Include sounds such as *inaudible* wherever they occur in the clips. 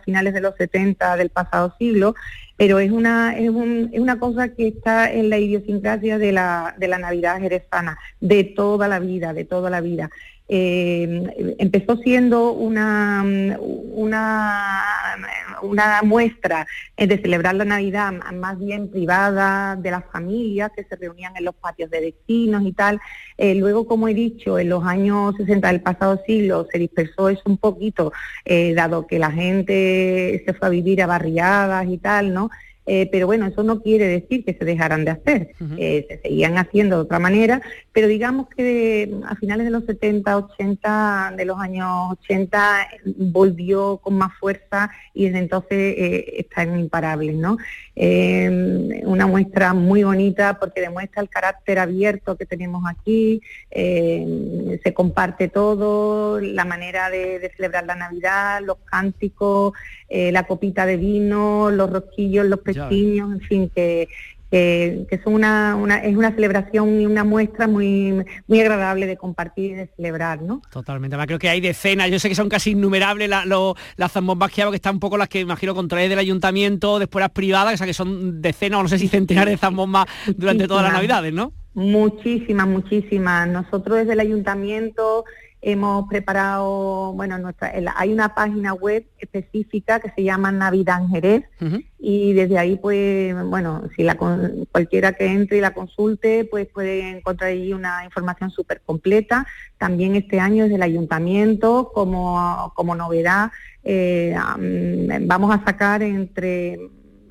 finales de los 70 del pasado siglo, pero es una, es, una cosa que está en la idiosincrasia de la, de la Navidad jerezana, de toda la vida, de toda la vida. Eh, empezó siendo una, una, una muestra de celebrar la Navidad más bien privada de las familias que se reunían en los patios de vecinos y tal. Eh, luego, como he dicho, en los años 60 del pasado siglo se dispersó eso un poquito, eh, dado que la gente se fue a vivir a barriadas y tal, ¿no? Eh, pero bueno, eso no quiere decir que se dejaran de hacer, eh, se seguían haciendo de otra manera, pero digamos que a finales de los 70, 80, de los años 80, volvió con más fuerza y desde entonces eh, están imparables, ¿no? una muestra muy bonita porque demuestra el carácter abierto que tenemos aquí, se comparte todo, la manera de, celebrar la Navidad, los cánticos, la copita de vino, los rosquillos, los en fin, que, que, son una, es una celebración y una muestra muy, muy agradable de compartir y de celebrar, ¿no? Totalmente, además creo que hay decenas, yo sé que son casi innumerables las zambombas que hago, que están un poco las que imagino contraes del ayuntamiento, después las privadas, o sea que son decenas o no sé si centenares de zambombas durante todas las navidades, ¿no? Muchísimas, muchísimas. Nosotros desde el ayuntamiento Hemos preparado, bueno, nuestra, hay una página web específica que se llama Navidad en Jerez y desde ahí, pues, bueno, si la, cualquiera que entre y la consulte, pues puede encontrar allí una información súper completa. También este año desde el ayuntamiento, como, como novedad, eh, vamos a sacar entre,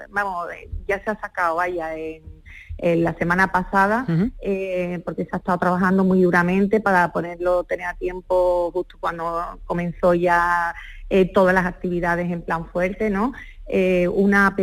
vamos, ya se ha sacado, vaya, en la semana pasada, eh, porque se ha estado trabajando muy duramente para ponerlo, tener a tiempo justo cuando comenzó ya eh, todas las actividades en plan fuerte, ¿no? Eh, una app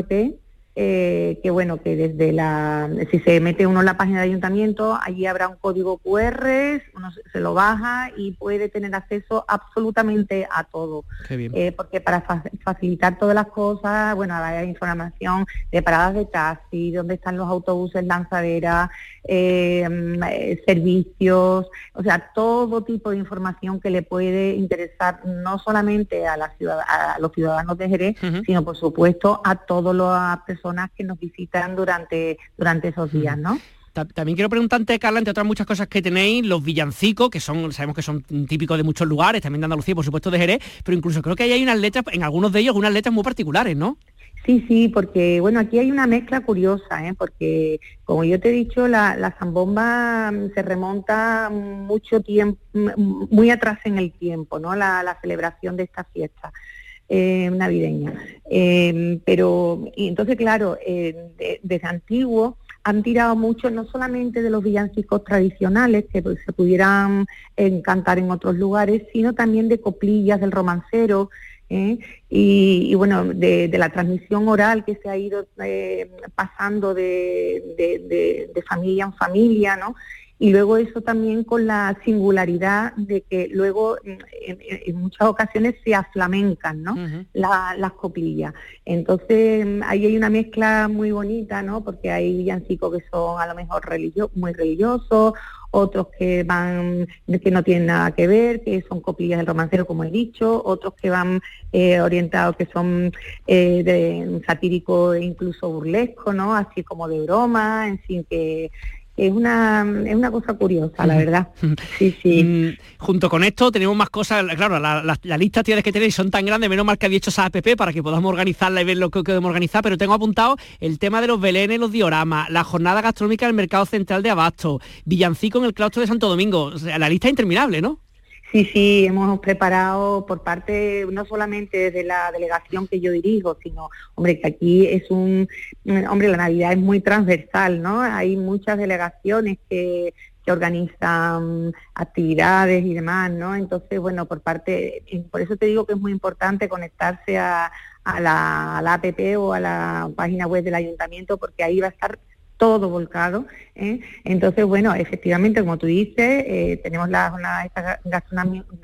eh, que bueno, que desde la, si se mete uno en la página de ayuntamiento, allí habrá un código QR, uno se lo baja y puede tener acceso absolutamente a todo. Eh, porque para facilitar todas las cosas, bueno, hay información de paradas de taxi, dónde están los autobuses, lanzaderas, eh, servicios, o sea, todo tipo de información que le puede interesar no solamente a, la ciudad, a los ciudadanos de Jerez, sino por supuesto a todas las personas que nos visitan durante, durante esos días, ¿no? También quiero preguntarte, Carla, entre otras muchas cosas que tenéis, los villancicos, que son, sabemos que son típicos de muchos lugares, también de Andalucía, por supuesto de Jerez, pero incluso creo que ahí hay unas letras, en algunos de ellos, unas letras muy particulares, ¿no? Sí, sí, porque bueno, aquí hay una mezcla curiosa, ¿eh? porque como yo te he dicho, la, la zambomba mm, se remonta mucho tiempo, muy atrás en el tiempo, ¿no? La, celebración de esta fiesta. Eh, navideña. Eh, pero, y entonces, claro, eh, desde antiguo han tirado mucho no solamente de los villancicos tradicionales que pues, se pudieran cantar en otros lugares, sino también de coplillas del romancero, y, bueno, de, la transmisión oral que se ha ido pasando de, de, familia en familia, ¿no? Y luego eso también con la singularidad de que luego en, muchas ocasiones se aflamencan ¿no? las coplillas. Entonces ahí hay una mezcla muy bonita, ¿no? porque hay villancicos que son a lo mejor religio muy religiosos, otros que van que no tienen nada que ver, que son coplillas del romancero como he dicho, otros que van eh, orientados que son eh, de satírico e incluso burlesco, ¿no? Así como de broma, en fin que es una, es una cosa curiosa, la verdad. Sí, sí. Mm, junto con esto tenemos más cosas, claro, la, la, lista tienes que tenéis son tan grandes, menos mal que había hecho esa app para que podamos organizarla y ver lo que podemos organizar, pero tengo apuntado el tema de los belenes, los dioramas, la jornada gastronómica del Mercado Central de Abasto, Villancico en el claustro de Santo Domingo, la lista es interminable, ¿no? Sí, sí, hemos preparado por parte, no solamente de la delegación que yo dirijo, sino, hombre, que aquí es un, hombre, la Navidad es muy transversal, ¿no? Hay muchas delegaciones que, que organizan actividades y demás, ¿no? Entonces, bueno, por parte, por eso te digo que es muy importante conectarse a, a la app o a la página web del ayuntamiento, porque ahí va a estar todo volcado. ¿eh? Entonces, bueno, efectivamente, como tú dices, eh, tenemos las jornadas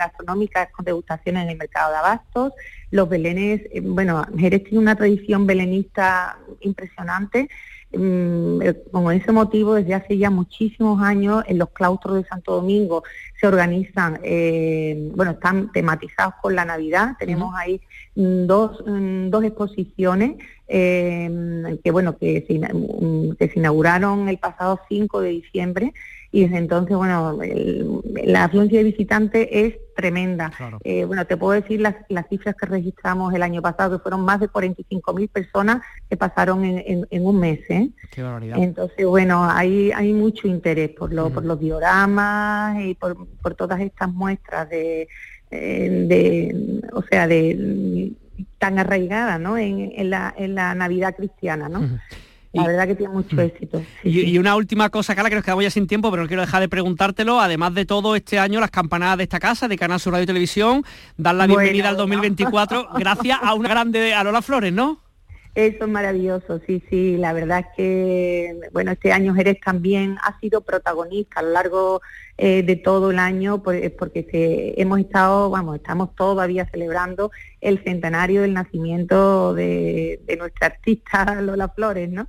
gastronómicas con degustaciones en el mercado de abastos. Los belenes, eh, bueno, Jerez tiene una tradición belenista impresionante. mm, eh, con ese motivo, desde hace ya muchísimos años, en los claustros de Santo Domingo se organizan, eh, bueno, están tematizados con la Navidad. Tenemos ahí mm, dos, mm, dos exposiciones que, bueno, que se, que se inauguraron el pasado 5 de diciembre y desde entonces, bueno, la afluencia de visitantes es tremenda. Eh, bueno, te puedo decir las, las, cifras que registramos el año pasado, que fueron más de 45.000 personas que pasaron en, un mes. ¿eh? Qué barbaridad. Entonces, bueno, hay, hay mucho interés por, lo, por los dioramas y por, por todas estas muestras de, eh, de o sea, de tan arraigadas ¿no? en, en, la, en la Navidad cristiana, ¿no? La verdad que tiene mucho éxito. y, una última cosa, Carla, que nos quedamos ya sin tiempo, pero no quiero dejar de preguntártelo. Además de todo, este año las campanadas de esta casa, de Canal Sur Radio y Televisión, dan la bienvenida al 2024 *laughs* gracias a una grande, a Lola Flores, ¿no? Eso es maravilloso, sí, sí. La verdad es que, bueno, este año Jerez también ha sido protagonista a lo largo eh, de todo el año porque hemos estado, vamos, estamos todavía celebrando el centenario del nacimiento de, nuestra artista *laughs* Lola Flores, ¿no?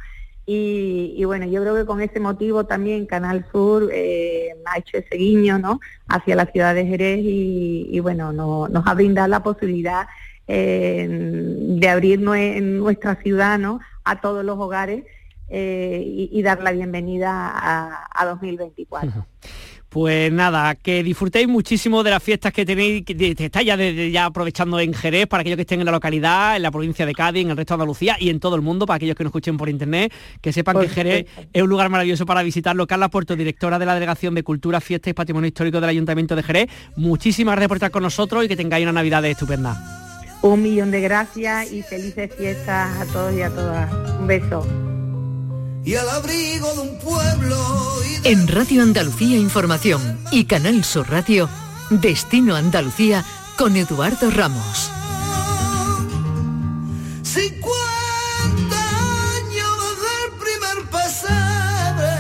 Y, bueno, yo creo que con ese motivo también Canal Sur eh, ha hecho ese guiño, ¿no? Hacia la ciudad de Jerez y, bueno, nos ha brindado la posibilidad eh, de abrir nuestra ciudad ¿no? a todos los hogares eh, y, dar la bienvenida a, 2024. Pues nada, que disfrutéis muchísimo de las fiestas que tenéis, que estáis ya, ya aprovechando en Jerez, para aquellos que estén en la localidad, en la provincia de Cádiz, en el resto de Andalucía y en todo el mundo, para aquellos que nos escuchen por internet, que sepan que Jerez es un lugar maravilloso para visitarlo. Carla Puerto, directora de la Delegación de Cultura, Fiestas y Patrimonio Histórico del Ayuntamiento de Jerez, muchísimas gracias por estar con nosotros y que tengáis una Navidad estupenda. Un millón de gracias y felices fiestas a todos y a todas. Un beso. Y al abrigo de un pueblo. En Radio Andalucía Información y Canal Sur Radio, Destino Andalucía con Eduardo Ramos. 50 años del primer pesebre,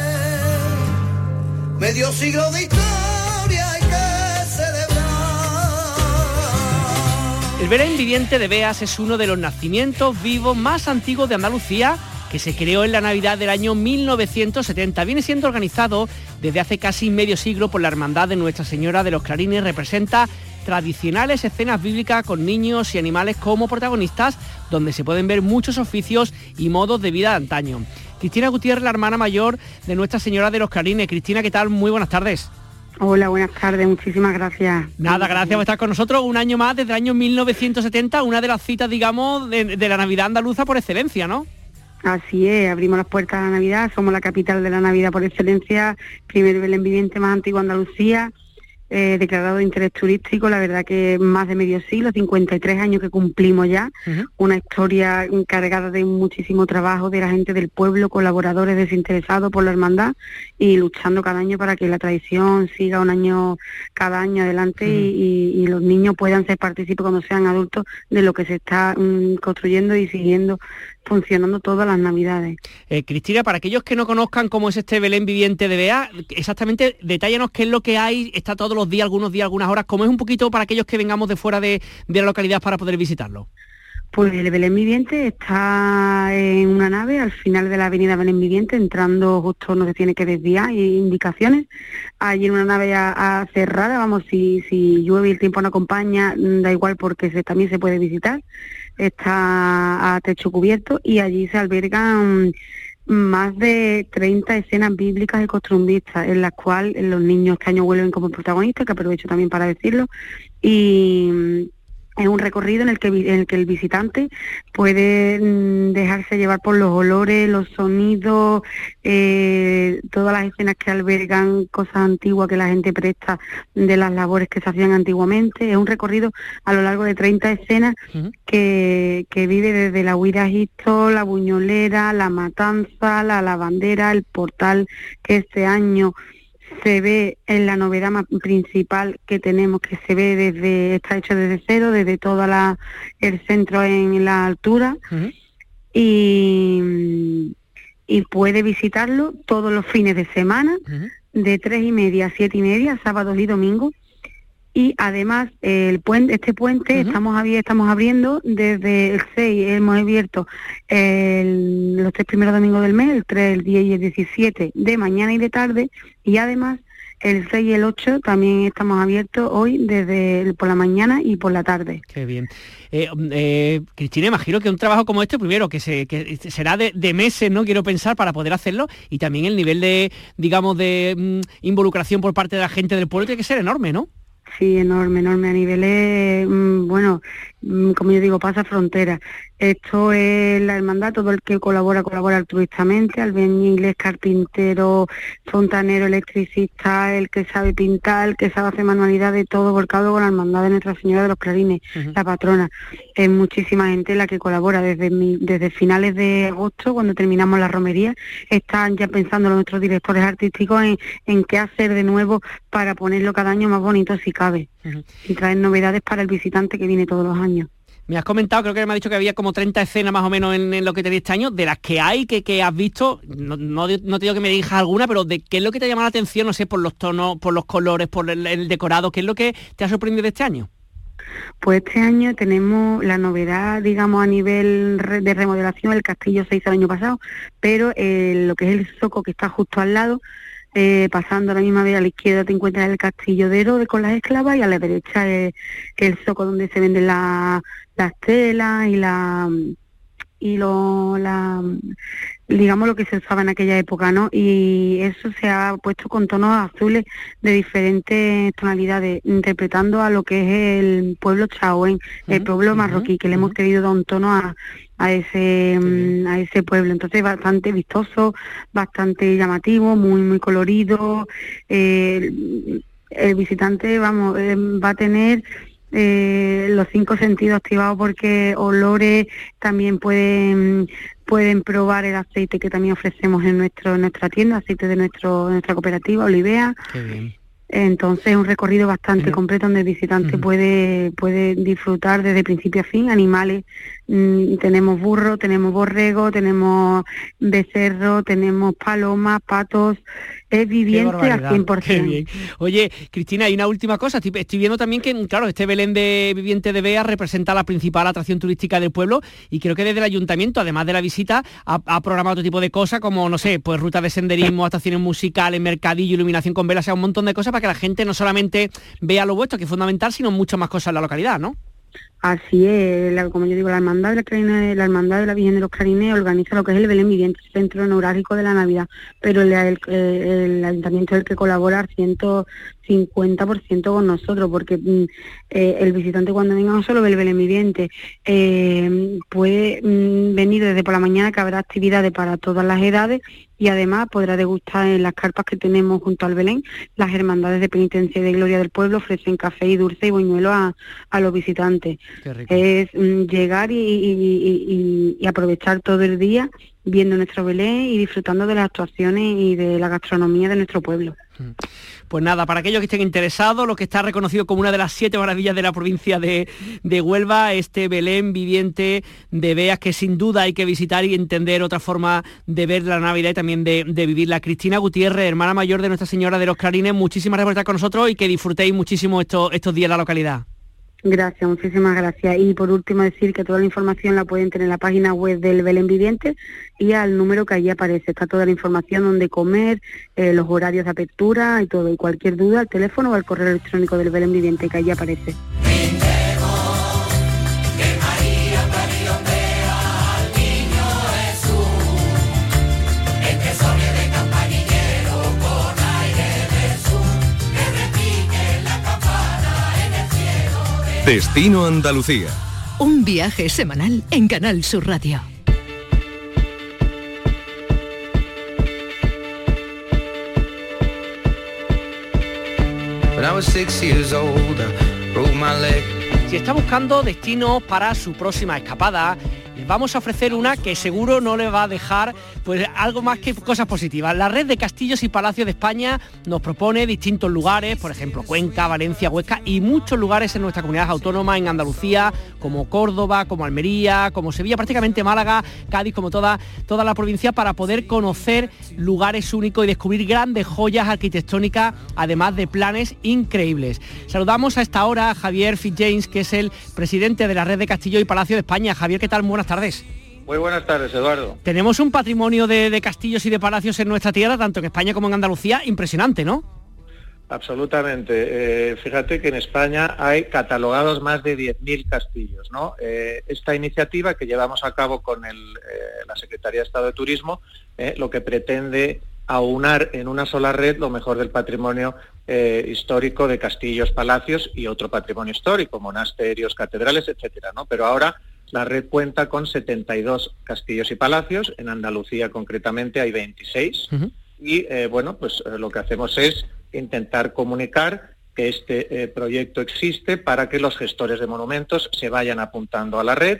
medio siglo de historia El Belén viviente de Beas es uno de los nacimientos vivos más antiguos de Andalucía que se creó en la Navidad del año 1970. Viene siendo organizado desde hace casi medio siglo por la Hermandad de Nuestra Señora de los Clarines. Representa tradicionales escenas bíblicas con niños y animales como protagonistas, donde se pueden ver muchos oficios y modos de vida de antaño. Cristina Gutiérrez, la hermana mayor de Nuestra Señora de los Clarines. Cristina, ¿qué tal? Muy buenas tardes. Hola, buenas tardes, muchísimas gracias. Nada, gracias por estar con nosotros un año más, desde el año 1970, una de las citas, digamos, de, la Navidad andaluza por excelencia, ¿no? Así es, abrimos las puertas a la Navidad, somos la capital de la Navidad por excelencia, primer Belén viviente más antiguo Andalucía, eh, declarado de interés turístico, la verdad que más de medio siglo, 53 años que cumplimos ya, una historia encargada de muchísimo trabajo de la gente del pueblo, colaboradores desinteresados por la hermandad y luchando cada año para que la tradición siga un año, cada año adelante y, los niños puedan ser partícipes cuando sean adultos de lo que se está mm, construyendo y siguiendo funcionando todas las navidades. Eh, Cristina, para aquellos que no conozcan cómo es este Belén viviente de Bea, exactamente detállanos qué es lo que hay, está todos los días, algunos días, algunas horas, cómo es un poquito para aquellos que vengamos de fuera de, la localidad para poder visitarlo. Pues el Belén Viviente está en una nave al final de la avenida Belén Viviente, entrando justo donde se tiene que desviar, hay indicaciones. Allí en una nave a, cerrada, vamos, si, si llueve y el tiempo no acompaña, da igual porque se, también se puede visitar está a techo cubierto y allí se albergan más de 30 escenas bíblicas y costumbristas, en las cuales los niños este año vuelven como protagonistas, que aprovecho también para decirlo, y es un recorrido en el que, en el, que el visitante puede mm, dejarse llevar por los olores, los sonidos, eh, todas las escenas que albergan cosas antiguas que la gente presta de las labores que se hacían antiguamente. Es un recorrido a lo largo de 30 escenas que, que, vive desde la huida la buñolera, la matanza, la lavandera, el portal que este año se ve en la novedad más principal que tenemos, que se ve desde, está hecho desde cero, desde todo la, el centro en la altura, y, y, puede visitarlo todos los fines de semana, de tres y media a siete y media, sábados y domingos, y además el puente, este puente estamos, estamos abriendo desde el 6, hemos abierto los tres primeros domingos del mes, el 3, el 10 y el 17 de mañana y de tarde y además el 6 y el 8 también estamos abiertos hoy desde por la mañana y por la tarde. Qué bien. Eh, eh, Cristina, imagino que un trabajo como este, primero, que, se, que será de, meses, ¿no? Quiero pensar, para poder hacerlo, y también el nivel de, digamos, de mm, involucración por parte de la gente del pueblo tiene que ser enorme, ¿no? Sí, enorme, enorme. A niveles, mm, bueno, como yo digo, pasa frontera. Esto es la hermandad, todo el que colabora, colabora altruistamente, inglés, carpintero, fontanero, electricista, el que sabe pintar, el que sabe hacer manualidades, todo volcado con la hermandad de Nuestra Señora de los Clarines, la patrona. Es muchísima gente la que colabora desde, desde finales de agosto, cuando terminamos la romería, están ya pensando nuestros directores artísticos en, en qué hacer de nuevo para ponerlo cada año más bonito si cabe y traer novedades para el visitante que viene todos los años. Me has comentado, creo que me ha dicho que había como 30 escenas más o menos en, lo que tenéis este año, de las que hay, que, que has visto, no, no, te digo que me digas alguna, pero de qué es lo que te ha llamado la atención, no sé, por los tonos, por los colores, por el, decorado, qué es lo que te ha sorprendido de este año. Pues este año tenemos la novedad, digamos, a nivel de remodelación, el castillo se hizo el año pasado, pero eh, lo que es el soco que está justo al lado, eh, pasando a la misma vez a la izquierda te encuentras el castillo de Herodes con las esclavas y a la derecha es el soco donde se venden las telas y la y lo la digamos lo que se usaba en aquella época, ¿no? Y eso se ha puesto con tonos azules de diferentes tonalidades, interpretando a lo que es el pueblo chaoen, el pueblo marroquí, que le hemos querido dar un tono a, a ese mm, a ese pueblo. Entonces bastante vistoso bastante llamativo muy muy colorido. El visitante vamos eh, va a tener eh, los cinco sentidos activados porque olores también pueden pueden probar el aceite que también ofrecemos en nuestro nuestra tienda aceite de nuestro nuestra cooperativa Olivea entonces un recorrido bastante completo donde el visitante puede puede disfrutar desde principio a fin. Animales Mm, tenemos burro, tenemos borrego, tenemos becerro, tenemos palomas, patos, es viviente al 100%. Oye, Cristina, hay una última cosa. Estoy viendo también que, claro, este Belén de Viviente de Bea representa la principal atracción turística del pueblo y creo que desde el ayuntamiento, además de la visita, ha, programado otro tipo de cosas como, no sé, pues rutas de senderismo, estaciones musicales, mercadillo, iluminación con velas, o sea, un montón de cosas para que la gente no solamente vea lo vuestro, que es fundamental, sino muchas más cosas en la localidad, ¿no? Así es, como yo digo, la hermandad de la, Clarine, la hermandad de la Virgen de los Clarines organiza lo que es el Belén Viviente, centro neurálgico de la Navidad, pero el, el, ayuntamiento es el que colabora al 150% con nosotros, porque mm, eh, el visitante cuando venga no solo ve el Belén Viviente, eh, puede mm, venir desde por la mañana que habrá actividades para todas las edades y además podrá degustar en las carpas que tenemos junto al Belén. Las hermandades de penitencia y de gloria del pueblo ofrecen café y dulce y buñuelo a, los visitantes. Es mm, llegar y, aprovechar todo el día viendo nuestro Belén y disfrutando de las actuaciones y de la gastronomía de nuestro pueblo. Mm. Pues nada, para aquellos que estén interesados, lo que está reconocido como una de las siete maravillas de la provincia de, Huelva, este Belén viviente de Beas, que sin duda hay que visitar y entender otra forma de ver la Navidad y también de, vivirla. Cristina Gutiérrez, hermana mayor de Nuestra Señora de los Clarines, muchísimas gracias por estar con nosotros y que disfrutéis muchísimo estos, estos días en la localidad. Gracias, muchísimas gracias. Y por último decir que toda la información la pueden tener en la página web del Belén Viviente y al número que allí aparece. Está toda la información donde comer, eh, los horarios de apertura y todo. Y cualquier duda al teléfono o al correo electrónico del Belén Viviente que allí aparece. Destino Andalucía. Un viaje semanal en Canal Sur Radio. When I was six years old, I broke my leg. Si está buscando destinos para su próxima escapada, vamos a ofrecer una que seguro no le va a dejar pues algo más que cosas positivas. La red de castillos y palacios de España nos propone distintos lugares, por ejemplo Cuenca, Valencia, Huesca y muchos lugares en nuestra comunidad autónoma, en Andalucía, como Córdoba, como Almería, como Sevilla, prácticamente Málaga, Cádiz, como toda, toda la provincia, para poder conocer lugares únicos y descubrir grandes joyas arquitectónicas, además de planes increíbles. Saludamos a esta hora a Javier Fitzjames, que es el presidente de la red de castillos y palacios de España. Javier, ¿qué tal? Buenas tardes. Muy buenas tardes, Eduardo. Tenemos un patrimonio de, castillos y de palacios en nuestra tierra, tanto en España como en Andalucía, impresionante, ¿no? Absolutamente. Eh, fíjate que en España hay catalogados más de 10.000 castillos. ¿no? Eh, esta iniciativa que llevamos a cabo con eh, la Secretaría de Estado de Turismo, lo que pretende aunar en una sola red lo mejor del patrimonio histórico de castillos, palacios y otro patrimonio histórico, monasterios, catedrales, etcétera. ¿no? Pero ahora la red cuenta con 72 castillos y palacios, en Andalucía concretamente hay 26 y eh, bueno, pues eh, lo que hacemos es intentar comunicar que este eh, proyecto existe para que los gestores de monumentos se vayan apuntando a la red.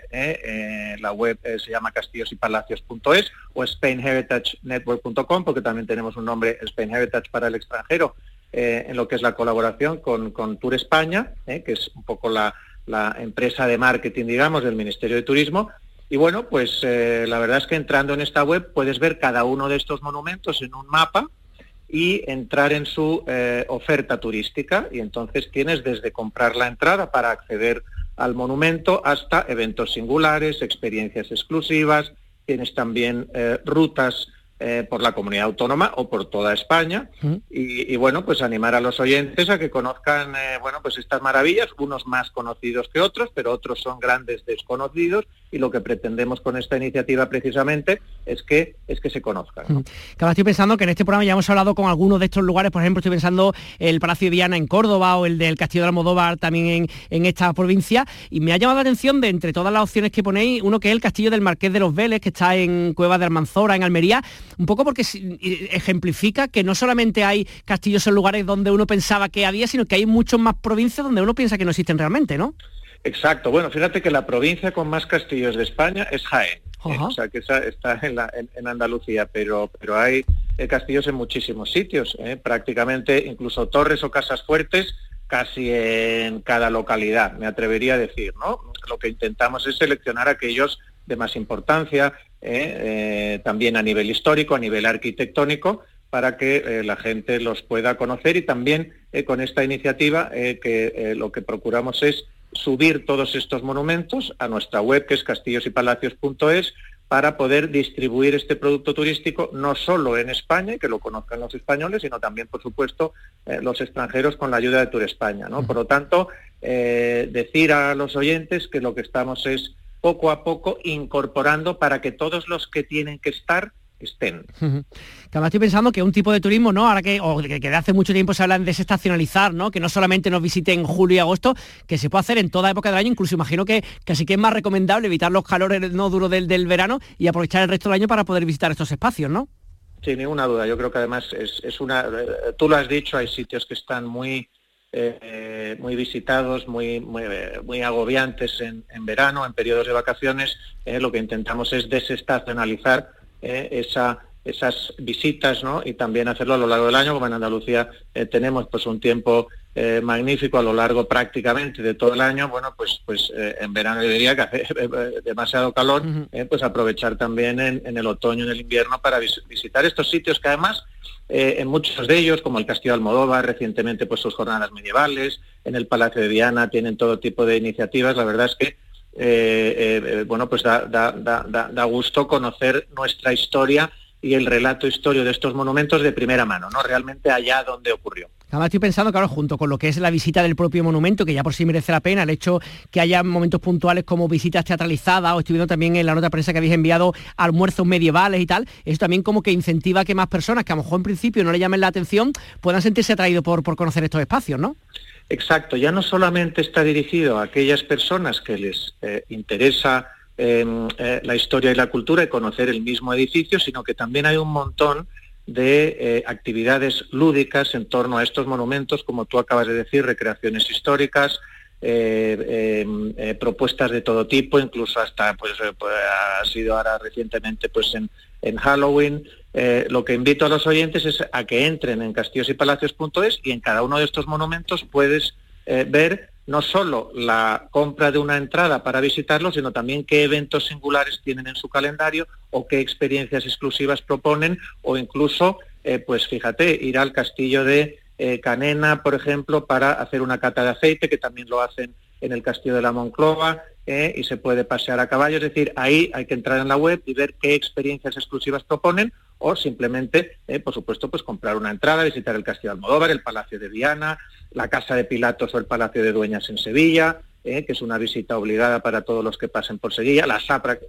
la web se llama castillosypalacios.es o spainheritagenetwork.com porque también tenemos un nombre Spain Heritage para el extranjero en lo que es la colaboración con, con Tour España, que es un poco la, la empresa de marketing, digamos, del Ministerio de Turismo. Y bueno, pues eh, la verdad es que entrando en esta web puedes ver cada uno de estos monumentos en un mapa y entrar en su eh, oferta turística. Y entonces tienes desde comprar la entrada para acceder al monumento hasta eventos singulares, experiencias exclusivas, tienes también eh, rutas eh, por la comunidad autónoma o por toda España y, bueno pues animar a los oyentes a que conozcan eh, bueno pues estas maravillas unos más conocidos que otros pero otros son grandes desconocidos y lo que pretendemos con esta iniciativa precisamente es que es que se conozcan. ¿no? estoy pensando que en este programa ya hemos hablado con algunos de estos lugares, por ejemplo, estoy pensando el Palacio de Viana en Córdoba o el del Castillo de Almodóvar también en, en esta provincia, y me ha llamado la atención de entre todas las opciones que ponéis, uno que es el Castillo del Marqués de los Vélez, que está en Cueva de Almanzora, en Almería, un poco porque ejemplifica que no solamente hay castillos en lugares donde uno pensaba que había, sino que hay muchas más provincias donde uno piensa que no existen realmente, ¿no? Exacto. Bueno, fíjate que la provincia con más castillos de España es Jaén. ¿eh? o sea, que está en, Andalucía, pero, pero hay eh, castillos en muchísimos sitios, ¿eh? prácticamente incluso torres o casas fuertes casi en cada localidad, me atrevería a decir, ¿no? Lo que intentamos es seleccionar aquellos de más importancia, también a nivel histórico, a nivel arquitectónico, para que la gente los pueda conocer y también con esta iniciativa que lo que procuramos es subir todos estos monumentos a nuestra web que es castillosypalacios.es para poder distribuir este producto turístico no solo en España, que lo conozcan los españoles, sino también, por supuesto, eh, los extranjeros con la ayuda de Tour España. ¿no? Por lo tanto, eh, decir a los oyentes que lo que estamos es poco a poco incorporando para que todos los que tienen que estar estén. Además estoy pensando que un tipo de turismo, ¿no? Ahora que, o que, de hace mucho tiempo se habla de desestacionalizar, ¿no? Que no solamente nos visiten en julio y agosto, que se puede hacer en toda época del año, incluso imagino que casi que es más recomendable evitar los calores no duros del, del verano y aprovechar el resto del año para poder visitar estos espacios, ¿no? Sin ninguna duda. Yo creo que además es, una. Eh, tú lo has dicho, hay sitios que están muy eh, muy visitados, muy, muy, agobiantes en, verano, en periodos de vacaciones. Eh, lo que intentamos es desestacionalizar eh, esa, esas visitas ¿no? y también hacerlo a lo largo del año, como en Andalucía eh, tenemos pues un tiempo eh, magnífico a lo largo prácticamente de todo el año, bueno, pues pues en verano diría que hace *laughs* demasiado calor, pues aprovechar también en, el otoño en el invierno para visitar estos sitios que además en muchos de ellos, como el Castillo de Almodóvar, recientemente pues sus jornadas medievales, en el Palacio de Viana tienen todo tipo de iniciativas, la verdad es que eh, eh, bueno, pues da, da, da, da, gusto conocer nuestra historia y el relato histórico de estos monumentos de primera mano, ¿no? Realmente allá donde ocurrió. Además estoy pensando, claro, junto con lo que es la visita del propio monumento, que ya por sí merece la pena, el hecho que haya momentos puntuales como visitas teatralizadas, o estoy viendo también en la nota prensa que habéis enviado almuerzos medievales y tal, eso también como que incentiva que más personas que a lo mejor en principio no le llamen la atención puedan sentirse atraídos por, por conocer estos espacios, ¿no? Exacto, ya no solamente está dirigido a aquellas personas que les eh, interesa eh, la historia y la cultura y conocer el mismo edificio, sino que también hay un montón de eh, actividades lúdicas en torno a estos monumentos, como tú acabas de decir, recreaciones históricas, propuestas de todo tipo, incluso hasta pues, pues, ha sido ahora recientemente pues en, en Halloween. lo que invito a los oyentes es a que entren en castillosypalacios.es y en cada uno de estos monumentos puedes ver no solo la compra de una entrada para visitarlo, sino también qué eventos singulares tienen en su calendario o qué experiencias exclusivas proponen o incluso, eh, pues fíjate, ir al castillo de eh, Canena, por ejemplo, para hacer una cata de aceite, que también lo hacen en el castillo de la Monclova, eh, y se puede pasear a caballo. Es decir, ahí hay que entrar en la web y ver qué experiencias exclusivas proponen o simplemente, por supuesto, pues comprar una entrada, visitar el castillo de Almodóvar, el Palacio de Viana, la Casa de Pilatos o el Palacio de Dueñas en Sevilla, eh, que es una visita obligada para todos los que pasen por Sevilla, la,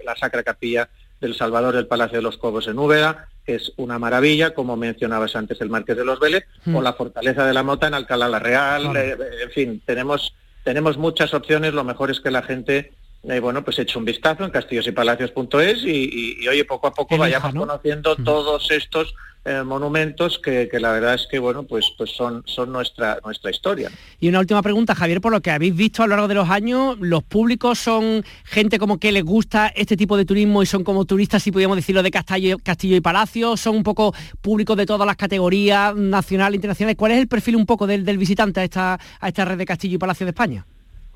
la Sacra Capilla del Salvador del Palacio de los Cobos en Úbeda, que es una maravilla, como mencionabas antes el Marqués de los Vélez, o mm. la Fortaleza de la Mota en Alcalá la Real, eh, en fin, tenemos, tenemos muchas opciones, lo mejor es que la gente eh, bueno, pues eche un vistazo en castillosypalacios.es y, y, oye, poco a poco vayamos conociendo mm. todos estos eh, monumentos que, la verdad es que bueno pues pues son son nuestra nuestra historia. Y una última pregunta Javier por lo que habéis visto a lo largo de los años los públicos son gente como que les gusta este tipo de turismo y son como turistas si podríamos decirlo de castillo castillo y palacio son un poco públicos de todas las categorías nacional e internacionales cuál es el perfil un poco del, del visitante a esta a esta red de castillo y palacio de España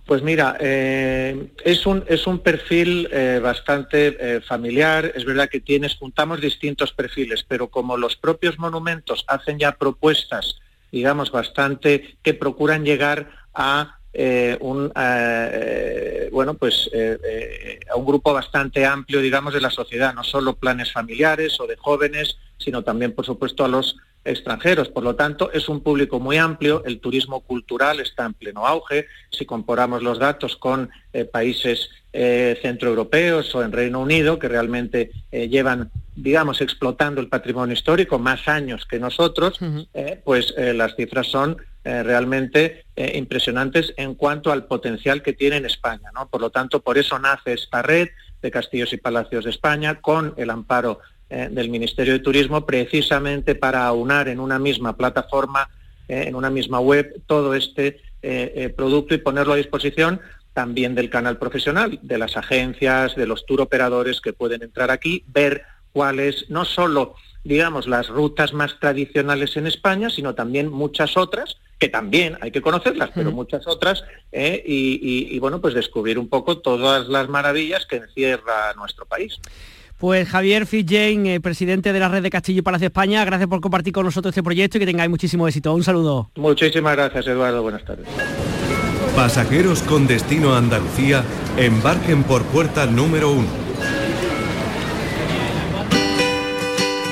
pues mira, eh, es, un, es un perfil eh, bastante eh, familiar, es verdad que tienes, juntamos distintos perfiles, pero como los propios monumentos hacen ya propuestas, digamos, bastante, que procuran llegar a un bueno pues a un grupo bastante amplio digamos de la sociedad. No solo planes familiares o de jóvenes sino también por supuesto a los extranjeros. Por lo tanto, es un público muy amplio, el turismo cultural está en pleno auge. Si comparamos los datos con eh, países eh, centroeuropeos o en Reino Unido, que realmente eh, llevan, digamos, explotando el patrimonio histórico más años que nosotros, pues las cifras son realmente impresionantes en cuanto al potencial que tiene en España. ¿no? Por lo tanto, por eso nace esta red de castillos y palacios de España con el amparo eh, del Ministerio de Turismo precisamente para aunar en una misma plataforma, eh, en una misma web, todo este eh, producto y ponerlo a disposición también del canal profesional, de las agencias, de los tour operadores que pueden entrar aquí, ver cuáles, no solo, digamos, las rutas más tradicionales en España, sino también muchas otras, que también hay que conocerlas, pero muchas otras, y, y, bueno, pues descubrir un poco todas las maravillas que encierra nuestro país. Pues Javier Fitzjane, eh, presidente de la red de Castillo y Palacio España, gracias por compartir con nosotros este proyecto y que tengáis muchísimo éxito. Un saludo. Muchísimas gracias, Eduardo. Buenas tardes. Pasajeros con destino a Andalucía, embarquen por puerta número uno.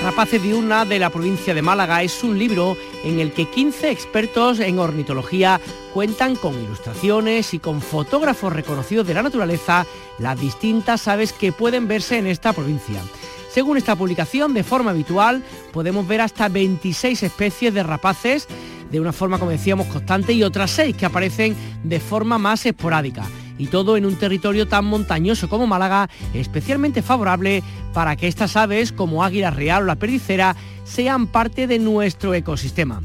Rapaces Diurna de la provincia de Málaga es un libro en el que 15 expertos en ornitología cuentan con ilustraciones y con fotógrafos reconocidos de la naturaleza las distintas aves que pueden verse en esta provincia. Según esta publicación, de forma habitual, podemos ver hasta 26 especies de rapaces de una forma, como decíamos, constante y otras 6 que aparecen de forma más esporádica y todo en un territorio tan montañoso como Málaga, especialmente favorable para que estas aves, como águila real o la perdicera, sean parte de nuestro ecosistema.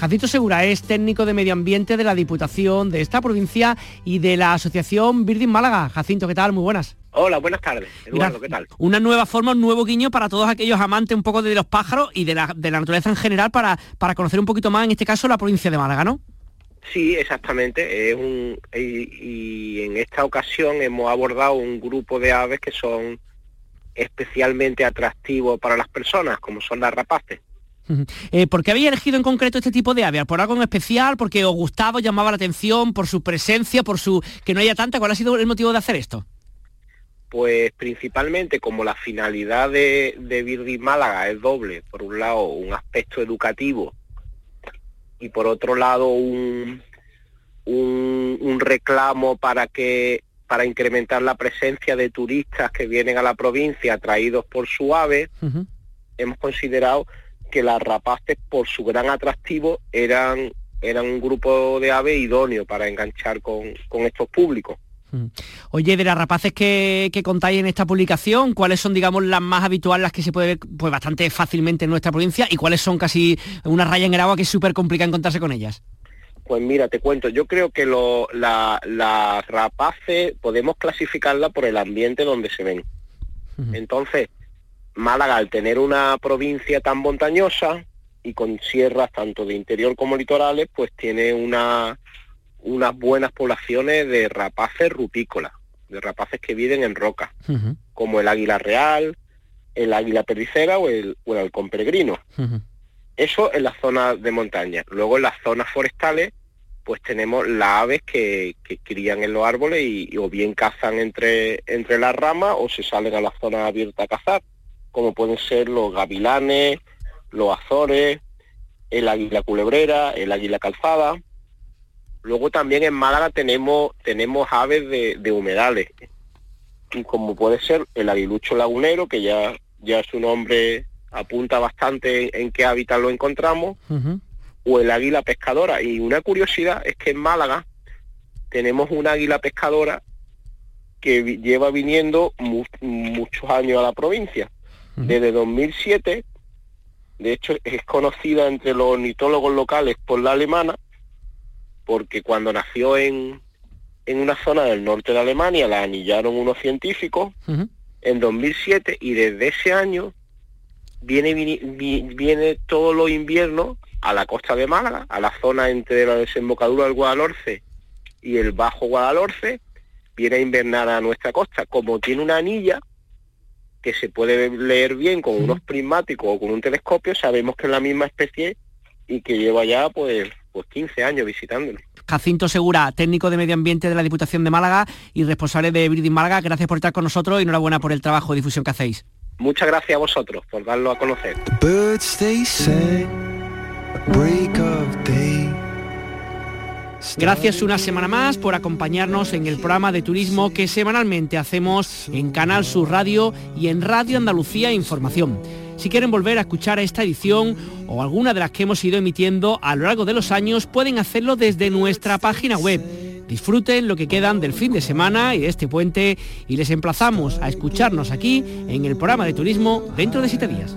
Jacinto Segura es técnico de medio ambiente de la Diputación de esta provincia y de la Asociación Birding Málaga. Jacinto, ¿qué tal? Muy buenas. Hola, buenas tardes. Eduardo, ¿qué tal? Una nueva forma, un nuevo guiño para todos aquellos amantes un poco de los pájaros y de la, naturaleza en general para, para conocer un poquito más, en este caso, la provincia de Málaga, ¿no? Sí, exactamente. Es un, y, en esta ocasión hemos abordado un grupo de aves que son especialmente atractivos para las personas, como son las rapaces. Eh, ¿Por qué habéis elegido en concreto este tipo de aves? ¿Por algo en especial? ¿Porque os gustaba, llamaba la atención? ¿Por su presencia? ¿Por su que no haya tanta? ¿Cuál ha sido el motivo de hacer esto? Pues principalmente como la finalidad de, de Málaga es doble. Por un lado, un aspecto educativo y por otro lado un, un, reclamo para que para incrementar la presencia de turistas que vienen a la provincia atraídos por su ave, hemos considerado que las rapaces por su gran atractivo eran, eran un grupo de aves idóneo para enganchar con, con estos públicos. Mm. Oye, de las rapaces que, contáis en esta publicación, ¿cuáles son, digamos, las más habituales, las que se puede ver pues, bastante fácilmente en nuestra provincia y cuáles son casi una raya en el agua que es súper complicada encontrarse con ellas? Pues mira, te cuento, yo creo que lo, la, las rapaces podemos clasificarla por el ambiente donde se ven. Entonces, Málaga, al tener una provincia tan montañosa y con sierras tanto de interior como litorales, pues tiene una, unas buenas poblaciones de rapaces rutícolas, de rapaces que viven en roca, como el águila real, el águila pericera o el, o el halcón peregrino. Eso en las zonas de montaña. Luego en las zonas forestales, pues tenemos las aves que, que crían en los árboles y, o bien cazan entre, entre las ramas o se salen a la zona abierta a cazar, como pueden ser los gavilanes, los azores, el águila culebrera, el águila calzada. Luego también en Málaga tenemos, tenemos aves de, humedales, como puede ser el aguilucho lagunero, que ya, ya su nombre apunta bastante en, qué hábitat lo encontramos, o el águila pescadora. Y una curiosidad es que en Málaga tenemos una águila pescadora que lleva viniendo muchos años a la provincia. Desde 2007 de hecho, es conocida entre los ornitólogos locales por la alemana, porque cuando nació en, en una zona del norte de Alemania la anillaron unos científicos en 2007 y desde ese año viene, viene, todos los inviernos a la costa de Málaga, a la zona entre la desembocadura del Guadalhorce y el Bajo Guadalhorce, viene a invernar a nuestra costa. Como tiene una anilla, que se puede leer bien con unos prismáticos o con un telescopio, sabemos que es la misma especie y que lleva ya pues, pues 15 años visitándolo. Jacinto Segura, técnico de medio ambiente de la Diputación de Málaga y responsable de Breeding Málaga, gracias por estar con nosotros y enhorabuena por el trabajo de difusión que hacéis. Muchas gracias a vosotros por darlo a conocer. Gracias una semana más por acompañarnos en el programa de turismo que semanalmente hacemos en Canal Sur Radio y en Radio Andalucía Información. Si quieren volver a escuchar esta edición o alguna de las que hemos ido emitiendo a lo largo de los años, pueden hacerlo desde nuestra página web. Disfruten lo que quedan del fin de semana y de este puente y les emplazamos a escucharnos aquí en el programa de turismo dentro de siete días.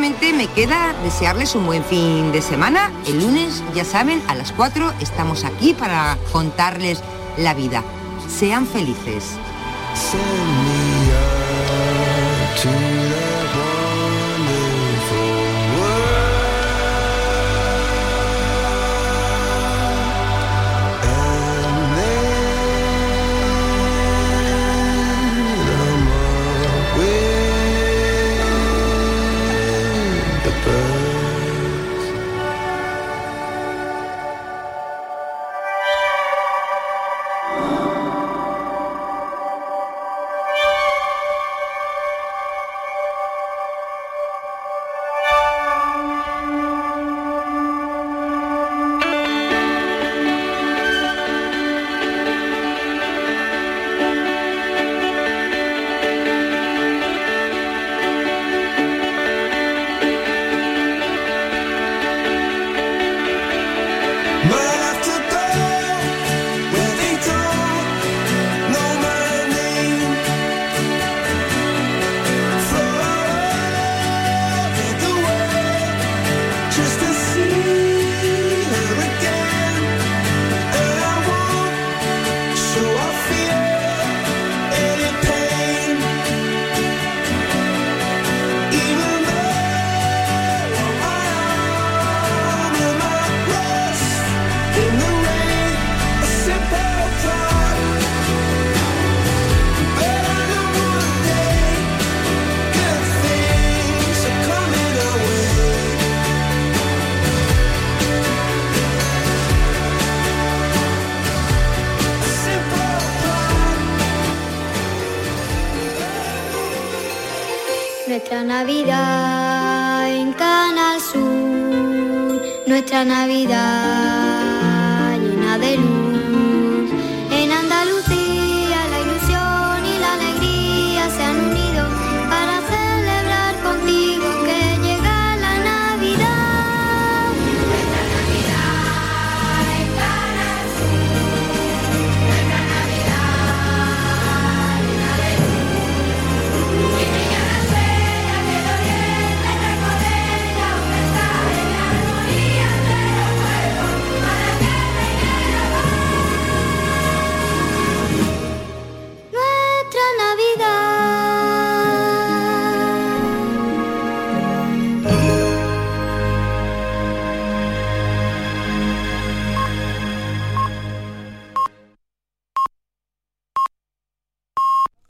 Me queda desearles un buen fin de semana. El lunes, ya saben, a las 4 estamos aquí para contarles la vida. Sean felices. En Canal Sur, nuestra Navidad llena de luz.